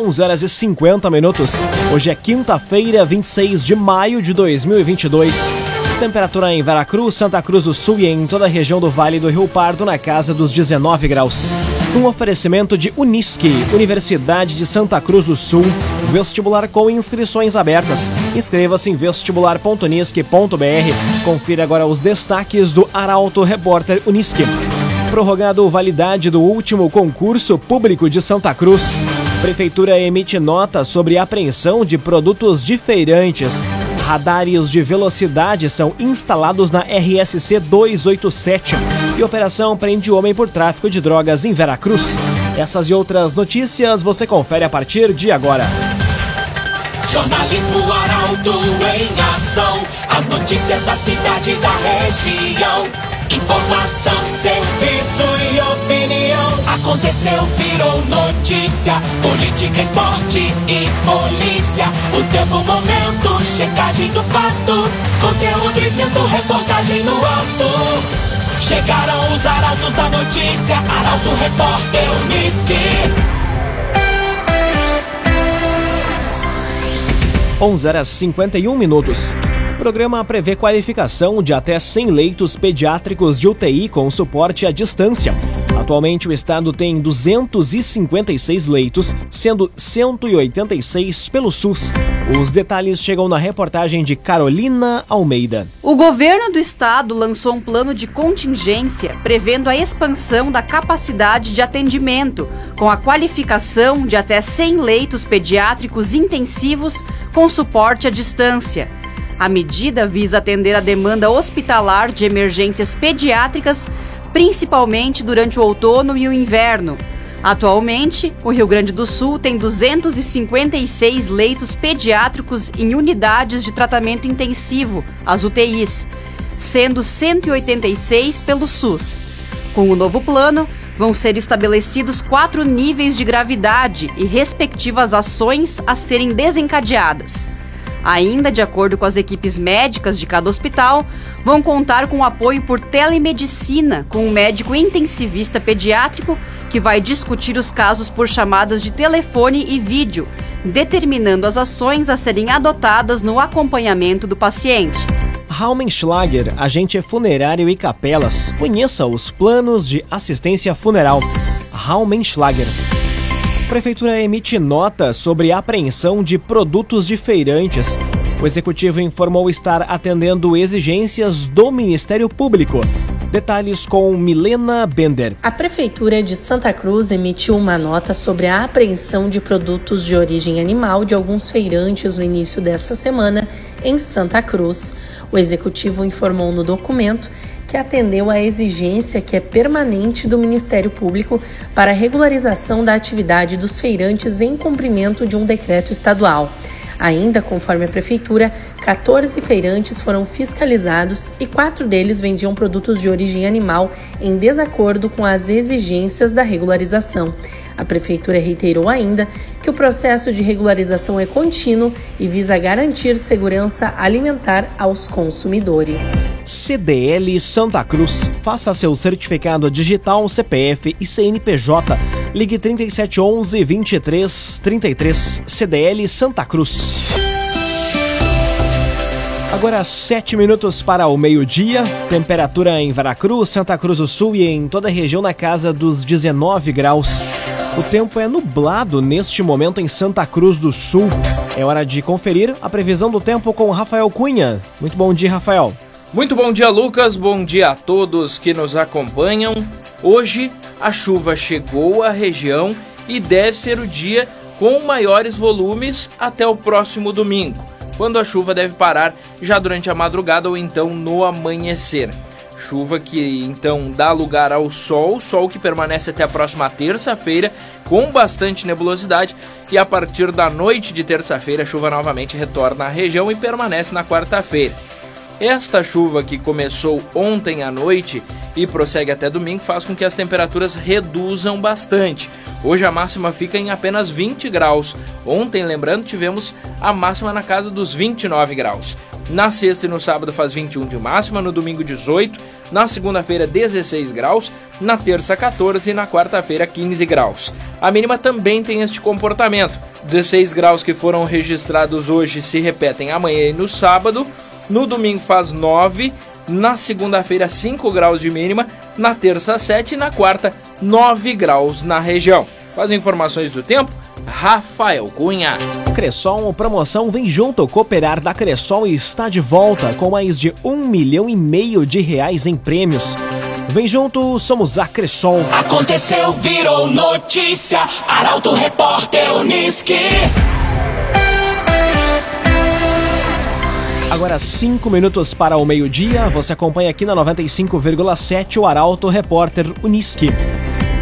11 horas e 50 minutos. Hoje é quinta-feira, 26 de maio de 2022. Temperatura em Veracruz, Santa Cruz do Sul e em toda a região do Vale do Rio Pardo na casa dos 19 graus. Um oferecimento de Unisque, Universidade de Santa Cruz do Sul. Vestibular com inscrições abertas. Inscreva-se em vestibular.unisque.br. Confira agora os destaques do Arauto Repórter Unisque. Prorrogado validade do último concurso público de Santa Cruz. Prefeitura emite nota sobre apreensão de produtos de feirantes. Radares de velocidade são instalados na RSC 287 e operação prende homem por tráfico de drogas em Veracruz. Essas e outras notícias você confere a partir de agora. Jornalismo Arauto em ação. As notícias da cidade e da região. Informação, serviço. Aconteceu, virou notícia. Política, esporte e polícia. O tempo, momento, checagem do fato. Conteúdo dizendo, reportagem no ato. Chegaram os arautos da notícia. Arauto, repórter, Unisque. 11 horas 51 minutos. O programa prevê qualificação de até 100 leitos pediátricos de UTI com suporte à distância. Atualmente, o estado tem 256 leitos, sendo 186 pelo SUS. Os detalhes chegam na reportagem de Carolina Almeida. O governo do estado lançou um plano de contingência prevendo a expansão da capacidade de atendimento, com a qualificação de até 100 leitos pediátricos intensivos com suporte à distância. A medida visa atender a demanda hospitalar de emergências pediátricas, principalmente durante o outono e o inverno. Atualmente, o Rio Grande do Sul tem 256 leitos pediátricos em unidades de tratamento intensivo, as UTIs, sendo 186 pelo SUS. Com o novo plano, vão ser estabelecidos quatro níveis de gravidade e respectivas ações a serem desencadeadas. Ainda de acordo com as equipes médicas de cada hospital, vão contar com apoio por telemedicina com um médico intensivista pediátrico que vai discutir os casos por chamadas de telefone e vídeo, determinando as ações a serem adotadas no acompanhamento do paciente. Raumenschlager, agente funerário e capelas. Conheça os planos de assistência funeral. Raumenschlager. Prefeitura emite nota sobre apreensão de produtos de feirantes. O executivo informou estar atendendo exigências do Ministério Público. Detalhes com Milena Bender. A Prefeitura de Santa Cruz emitiu uma nota sobre a apreensão de produtos de origem animal de alguns feirantes no início desta semana em Santa Cruz. O executivo informou no documento que atendeu à exigência que é permanente do Ministério Público para regularização da atividade dos feirantes em cumprimento de um decreto estadual. Ainda, conforme a Prefeitura, 14 feirantes foram fiscalizados e quatro deles vendiam produtos de origem animal em desacordo com as exigências da regularização. A Prefeitura reiterou ainda que o processo de regularização é contínuo e visa garantir segurança alimentar aos consumidores. CDL Santa Cruz. Faça seu certificado digital CPF e CNPJ. Ligue 3711 2333 CDL Santa Cruz. Agora 7 minutos para o meio-dia. Temperatura em Veracruz, Santa Cruz do Sul e em toda a região na casa dos 19 graus. O tempo é nublado neste momento em Santa Cruz do Sul. É hora de conferir a previsão do tempo com Rafael Cunha. Muito bom dia, Rafael. Muito bom dia, Lucas. Bom dia a todos que nos acompanham. Hoje a chuva chegou à região e deve ser o dia com maiores volumes até o próximo domingo, quando a chuva deve parar já durante a madrugada ou então no amanhecer. Chuva que então dá lugar ao sol, sol que permanece até a próxima terça-feira com bastante nebulosidade e a partir da noite de terça-feira a chuva novamente retorna à região e permanece na quarta-feira. Esta chuva que começou ontem à noite e prossegue até domingo faz com que as temperaturas reduzam bastante. Hoje a máxima fica em apenas 20 graus. Ontem, lembrando, tivemos a máxima na casa dos 29 graus. Na sexta e no sábado faz 21 de máxima, no domingo 18, na segunda-feira 16 graus, na terça 14 e na quarta-feira 15 graus. A mínima também tem este comportamento. 16 graus que foram registrados hoje se repetem amanhã e no sábado. No domingo faz 9, na segunda-feira 5 graus de mínima, na terça 7 e na quarta 9 graus na região. Com as informações do tempo, Rafael Cunha. Cressol Promoção Vem Junto Cooperar da Cressol está de volta com mais de um milhão e meio de reais em prêmios. Vem junto, somos a Cressol. Aconteceu, virou notícia. Arauto Repórter Uniski. Agora cinco minutos para o meio-dia. Você acompanha aqui na 95,7 o Arauto Repórter Uniski.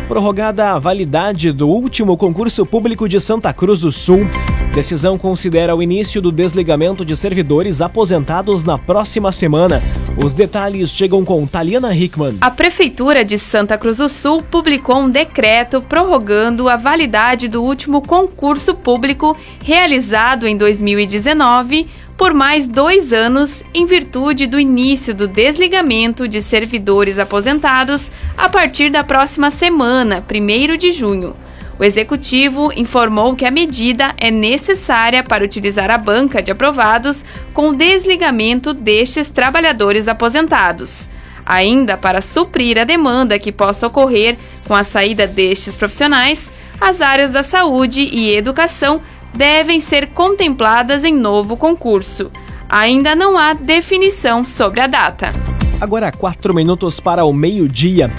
Prorrogada a validade do último concurso público de Santa Cruz do Sul. Decisão considera o início do desligamento de servidores aposentados na próxima semana. Os detalhes chegam com Taliana Hickman. A Prefeitura de Santa Cruz do Sul publicou um decreto prorrogando a validade do último concurso público realizado em 2019 por mais dois anos, em virtude do início do desligamento de servidores aposentados a partir da próxima semana, 1 de junho. O executivo informou que a medida é necessária para utilizar a banca de aprovados com o desligamento destes trabalhadores aposentados. Ainda para suprir a demanda que possa ocorrer com a saída destes profissionais, as áreas da saúde e educação devem ser contempladas em novo concurso. Ainda não há definição sobre a data. Agora, quatro minutos para o meio-dia.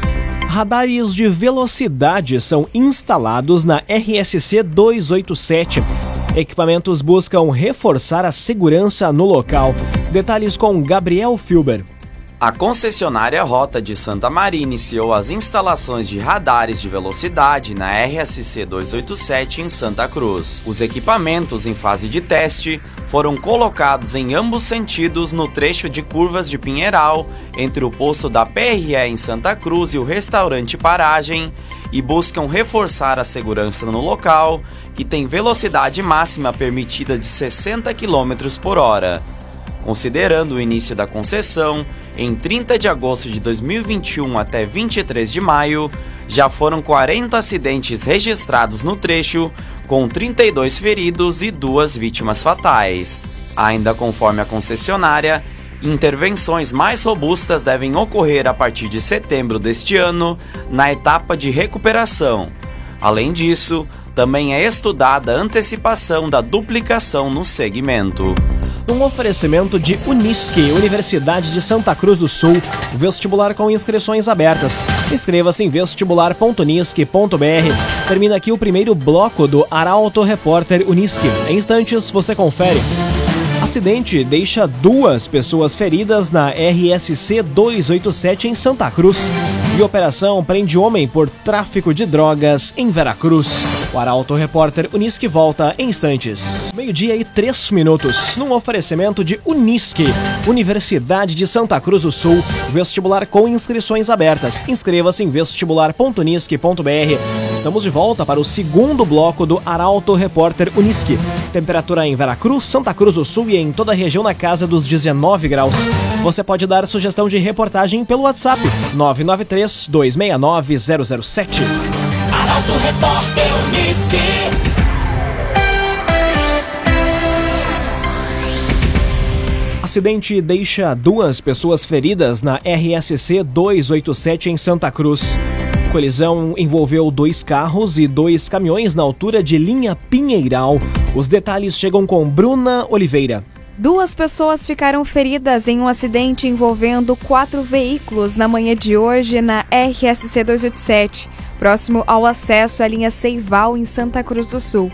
Radares de velocidade são instalados na RSC 287. Equipamentos buscam reforçar a segurança no local. Detalhes com Gabriel Filber. A concessionária Rota de Santa Maria iniciou as instalações de radares de velocidade na RSC 287 em Santa Cruz. Os equipamentos em fase de teste foram colocados em ambos sentidos no trecho de curvas de Pinheiral, entre o posto da PRE em Santa Cruz e o restaurante Paragem, e buscam reforçar a segurança no local, que tem velocidade máxima permitida de 60 km por hora. Considerando o início da concessão, em 30 de agosto de 2021 até 23 de maio, já foram 40 acidentes registrados no trecho, com 32 feridos e duas vítimas fatais. Ainda conforme a concessionária, intervenções mais robustas devem ocorrer a partir de setembro deste ano, na etapa de recuperação. Além disso, também é estudada a antecipação da duplicação no segmento um oferecimento de Unisque, Universidade de Santa Cruz do Sul, vestibular com inscrições abertas. Inscreva-se em vestibular.unisque.br. Termina aqui o primeiro bloco do Arauto Repórter Unisque. Em instantes você confere. Acidente deixa duas pessoas feridas na RSC 287 em Santa Cruz. E operação prende homem por tráfico de drogas em Veracruz. O Arauto Repórter Unisque volta em instantes. Meio-dia e três minutos, num oferecimento de Unisque, Universidade de Santa Cruz do Sul, vestibular com inscrições abertas. Inscreva-se em vestibular.unisque.br. Estamos de volta para o segundo bloco do Arauto Repórter Unisque. Temperatura em Veracruz, Santa Cruz do Sul e em toda a região na casa dos 19 graus. Você pode dar sugestão de reportagem pelo WhatsApp 993 269 007. Arauto Repórter Unisque. Acidente deixa duas pessoas feridas na RSC 287 em Santa Cruz. Colisão envolveu dois carros e dois caminhões na altura de linha Pinheiral. Os detalhes chegam com Bruna Oliveira. Duas pessoas ficaram feridas em um acidente envolvendo quatro veículos na manhã de hoje na RSC 287 próximo ao acesso à linha Seival, em Santa Cruz do Sul.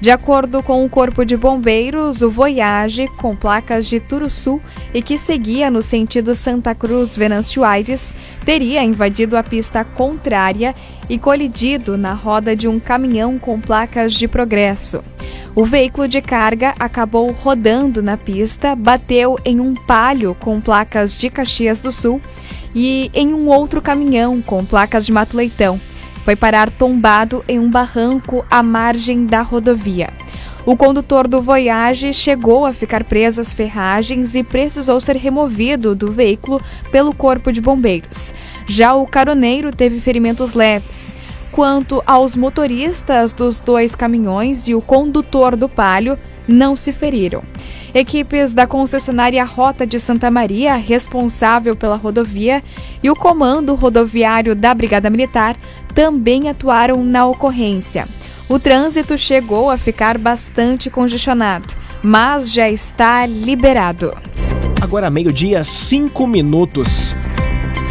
De acordo com o Corpo de Bombeiros, o Voyage, com placas de Turuçu e que seguia no sentido Santa Cruz-Venâncio Aires, teria invadido a pista contrária e colidido na roda de um caminhão com placas de progresso. O veículo de carga acabou rodando na pista, bateu em um palio com placas de Caxias do Sul e em um outro caminhão com placas de Mato Leitão. Foi parar tombado em um barranco à margem da rodovia. O condutor do Voyage chegou a ficar preso às ferragens e precisou ser removido do veículo pelo Corpo de Bombeiros. Já o caroneiro teve ferimentos leves. Quanto aos motoristas dos dois caminhões e o condutor do palio, não se feriram. Equipes da concessionária Rota de Santa Maria, responsável pela rodovia, e o Comando Rodoviário da Brigada Militar também atuaram na ocorrência. O trânsito chegou a ficar bastante congestionado, mas já está liberado. Agora meio-dia, cinco minutos.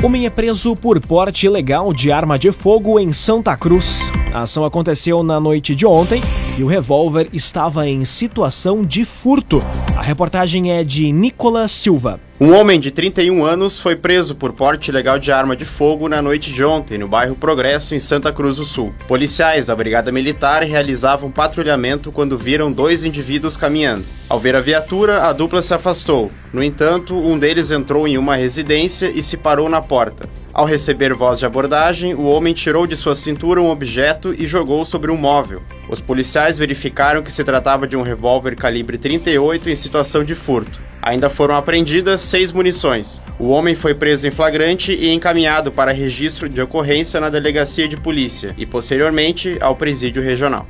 Homem é preso por porte ilegal de arma de fogo em Santa Cruz. A ação aconteceu na noite de ontem e o revólver estava em situação de furto. A reportagem é de Nicolas Silva. Um homem de 31 anos foi preso por porte ilegal de arma de fogo na noite de ontem, no bairro Progresso, em Santa Cruz do Sul. Policiais da Brigada Militar realizavam patrulhamento quando viram dois indivíduos caminhando. Ao ver a viatura, a dupla se afastou. No entanto, um deles entrou em uma residência e se parou na porta. Ao receber voz de abordagem, o homem tirou de sua cintura um objeto e jogou sobre um móvel. Os policiais verificaram que se tratava de um revólver calibre 38 em situação de furto. Ainda foram apreendidas seis munições. O homem foi preso em flagrante e encaminhado para registro de ocorrência na delegacia de polícia e, posteriormente, ao presídio regional.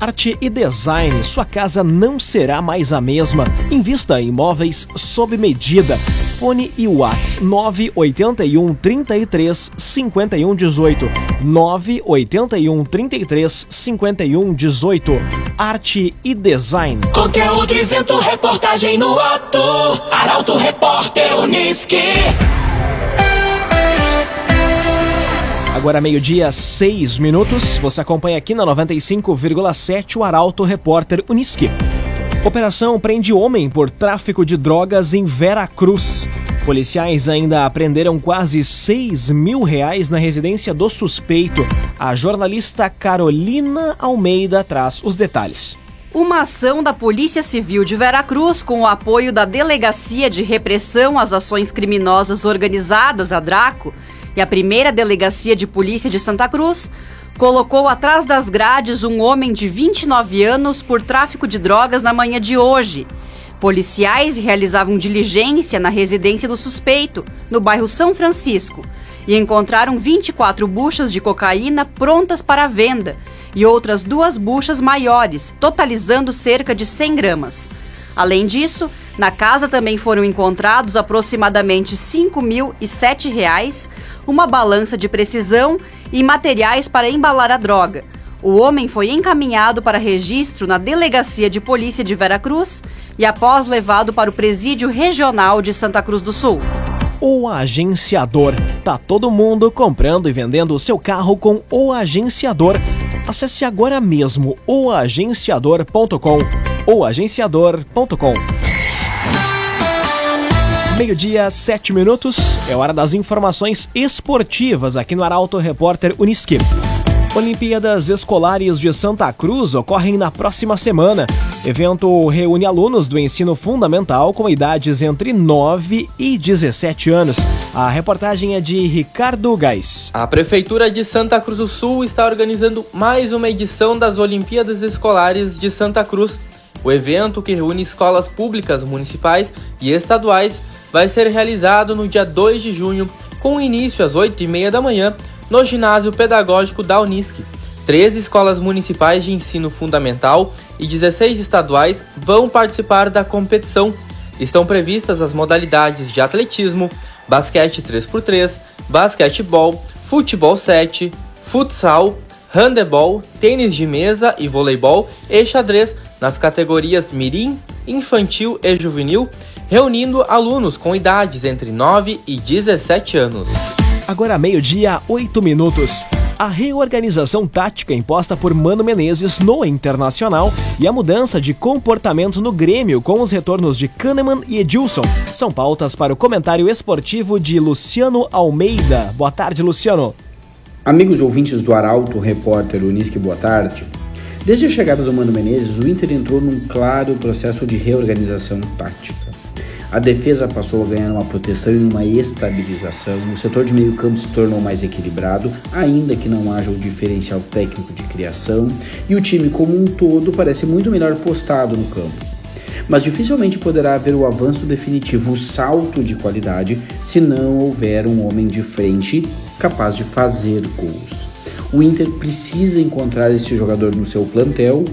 Arte e design, sua casa não será mais a mesma. Invista em imóveis sob medida. Fone e Whats 981 33 51 18. 981 33 51 18. Arte e design. Conteúdo isento, reportagem no ato. Arauto Repórter Uniski. Agora meio-dia, seis minutos. Você acompanha aqui na 95,7 o Arauto Repórter Uniski. Operação prende homem por tráfico de drogas em Vera Cruz. Policiais ainda apreenderam quase 6 mil reais na residência do suspeito. A jornalista Carolina Almeida traz os detalhes. Uma ação da Polícia Civil de Veracruz, com o apoio da Delegacia de Repressão às Ações Criminosas Organizadas, a DRACO, e a primeira Delegacia de Polícia de Santa Cruz, colocou atrás das grades um homem de 29 anos por tráfico de drogas na manhã de hoje. Policiais realizavam diligência na residência do suspeito, no bairro São Francisco, e encontraram 24 buchas de cocaína prontas para venda e outras duas buchas maiores, totalizando cerca de 100 gramas. Além disso, na casa também foram encontrados aproximadamente R$ 5.007, uma balança de precisão e materiais para embalar a droga. O homem foi encaminhado para registro na Delegacia de Polícia de Veracruz e após levado para o Presídio Regional de Santa Cruz do Sul. O agenciador. Tá todo mundo comprando e vendendo o seu carro com o agenciador. Acesse agora mesmo oagenciador.com. oagenciador.com. Meio-dia, sete minutos. É hora das informações esportivas aqui no Arauto Repórter Uniski. Olimpíadas Escolares de Santa Cruz ocorrem na próxima semana. Evento reúne alunos do ensino fundamental com idades entre 9 e 17 anos. A reportagem é de Ricardo Gás. A Prefeitura de Santa Cruz do Sul está organizando mais uma edição das Olimpíadas Escolares de Santa Cruz. O evento, que reúne escolas públicas municipais e estaduais, vai ser realizado no dia 2 de junho, com início às 8h30 da manhã, no ginásio pedagógico da Unisc. 13 escolas municipais de ensino fundamental e 16 estaduais vão participar da competição. Estão previstas as modalidades de atletismo, basquete 3x3, basquetebol, futebol 7, futsal, handebol, tênis de mesa e voleibol e xadrez nas categorias mirim, infantil e juvenil, reunindo alunos com idades entre 9 e 17 anos. Agora meio-dia, 8 minutos. A reorganização tática imposta por Mano Menezes no Internacional e a mudança de comportamento no Grêmio com os retornos de Kahneman e Edilson são pautas para o comentário esportivo de Luciano Almeida. Boa tarde, Luciano. Amigos ouvintes do Arauto, repórter Unisque, boa tarde. Desde a chegada do Mano Menezes, o Inter entrou num claro processo de reorganização tática. A defesa passou a ganhar uma proteção e uma estabilização. O setor de meio campo se tornou mais equilibrado, ainda que não haja o diferencial técnico de criação. E o time como um todo parece muito melhor postado no campo. Mas dificilmente poderá haver o avanço definitivo, o salto de qualidade, se não houver um homem de frente capaz de fazer gols. O Inter precisa encontrar este jogador no seu plantel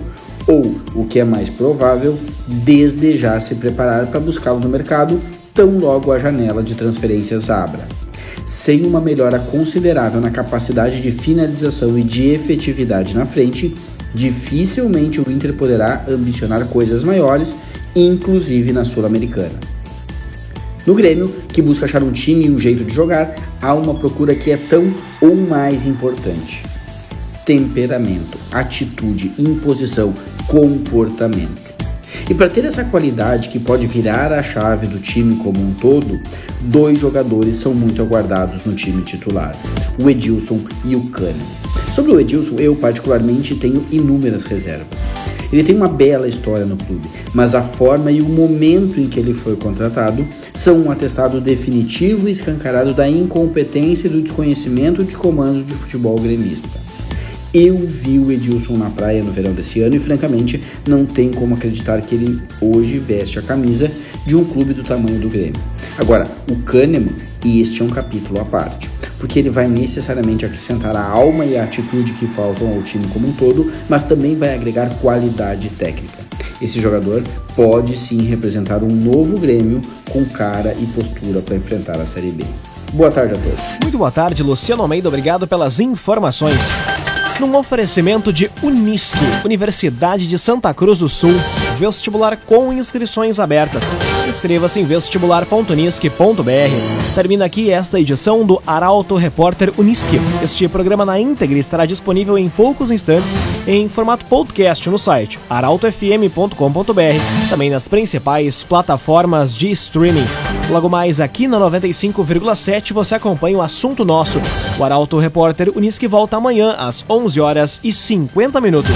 ou, o que é mais provável, desde já se preparar para buscá-lo no mercado tão logo a janela de transferências abra. Sem uma melhora considerável na capacidade de finalização e de efetividade na frente, dificilmente o Inter poderá ambicionar coisas maiores, inclusive na Sul-Americana. No Grêmio, que busca achar um time e um jeito de jogar, há uma procura que é tão ou mais importante: temperamento, atitude, imposição, comportamento. E para ter essa qualidade que pode virar a chave do time como um todo, dois jogadores são muito aguardados no time titular: o Edilson e o Kahneman. Sobre o Edilson, eu particularmente tenho inúmeras reservas. Ele tem uma bela história no clube, mas a forma e o momento em que ele foi contratado são um atestado definitivo e escancarado da incompetência e do desconhecimento de comando de futebol gremista. Eu vi o Edilson na praia no verão desse ano e, francamente, não tem como acreditar que ele hoje veste a camisa de um clube do tamanho do Grêmio. Agora, o Kahneman, e este é um capítulo à parte, porque ele vai necessariamente acrescentar a alma e a atitude que faltam ao time como um todo, mas também vai agregar qualidade técnica. Esse jogador pode sim representar um novo Grêmio com cara e postura para enfrentar a Série B. Boa tarde a todos. Muito boa tarde, Luciano Almeida. Obrigado pelas informações num oferecimento de Unisque, Universidade de Santa Cruz do Sul, vestibular com inscrições abertas. Inscreva-se em vestibular.unisque.br. Termina aqui esta edição do Arauto Repórter Unisque. Este programa na íntegra estará disponível em poucos instantes em formato podcast no site arautofm.com.br, também nas principais plataformas de streaming. Logo mais aqui na 95,7 você acompanha o assunto nosso. O Arauto Repórter Unisque volta amanhã às 11 horas e 50 minutos.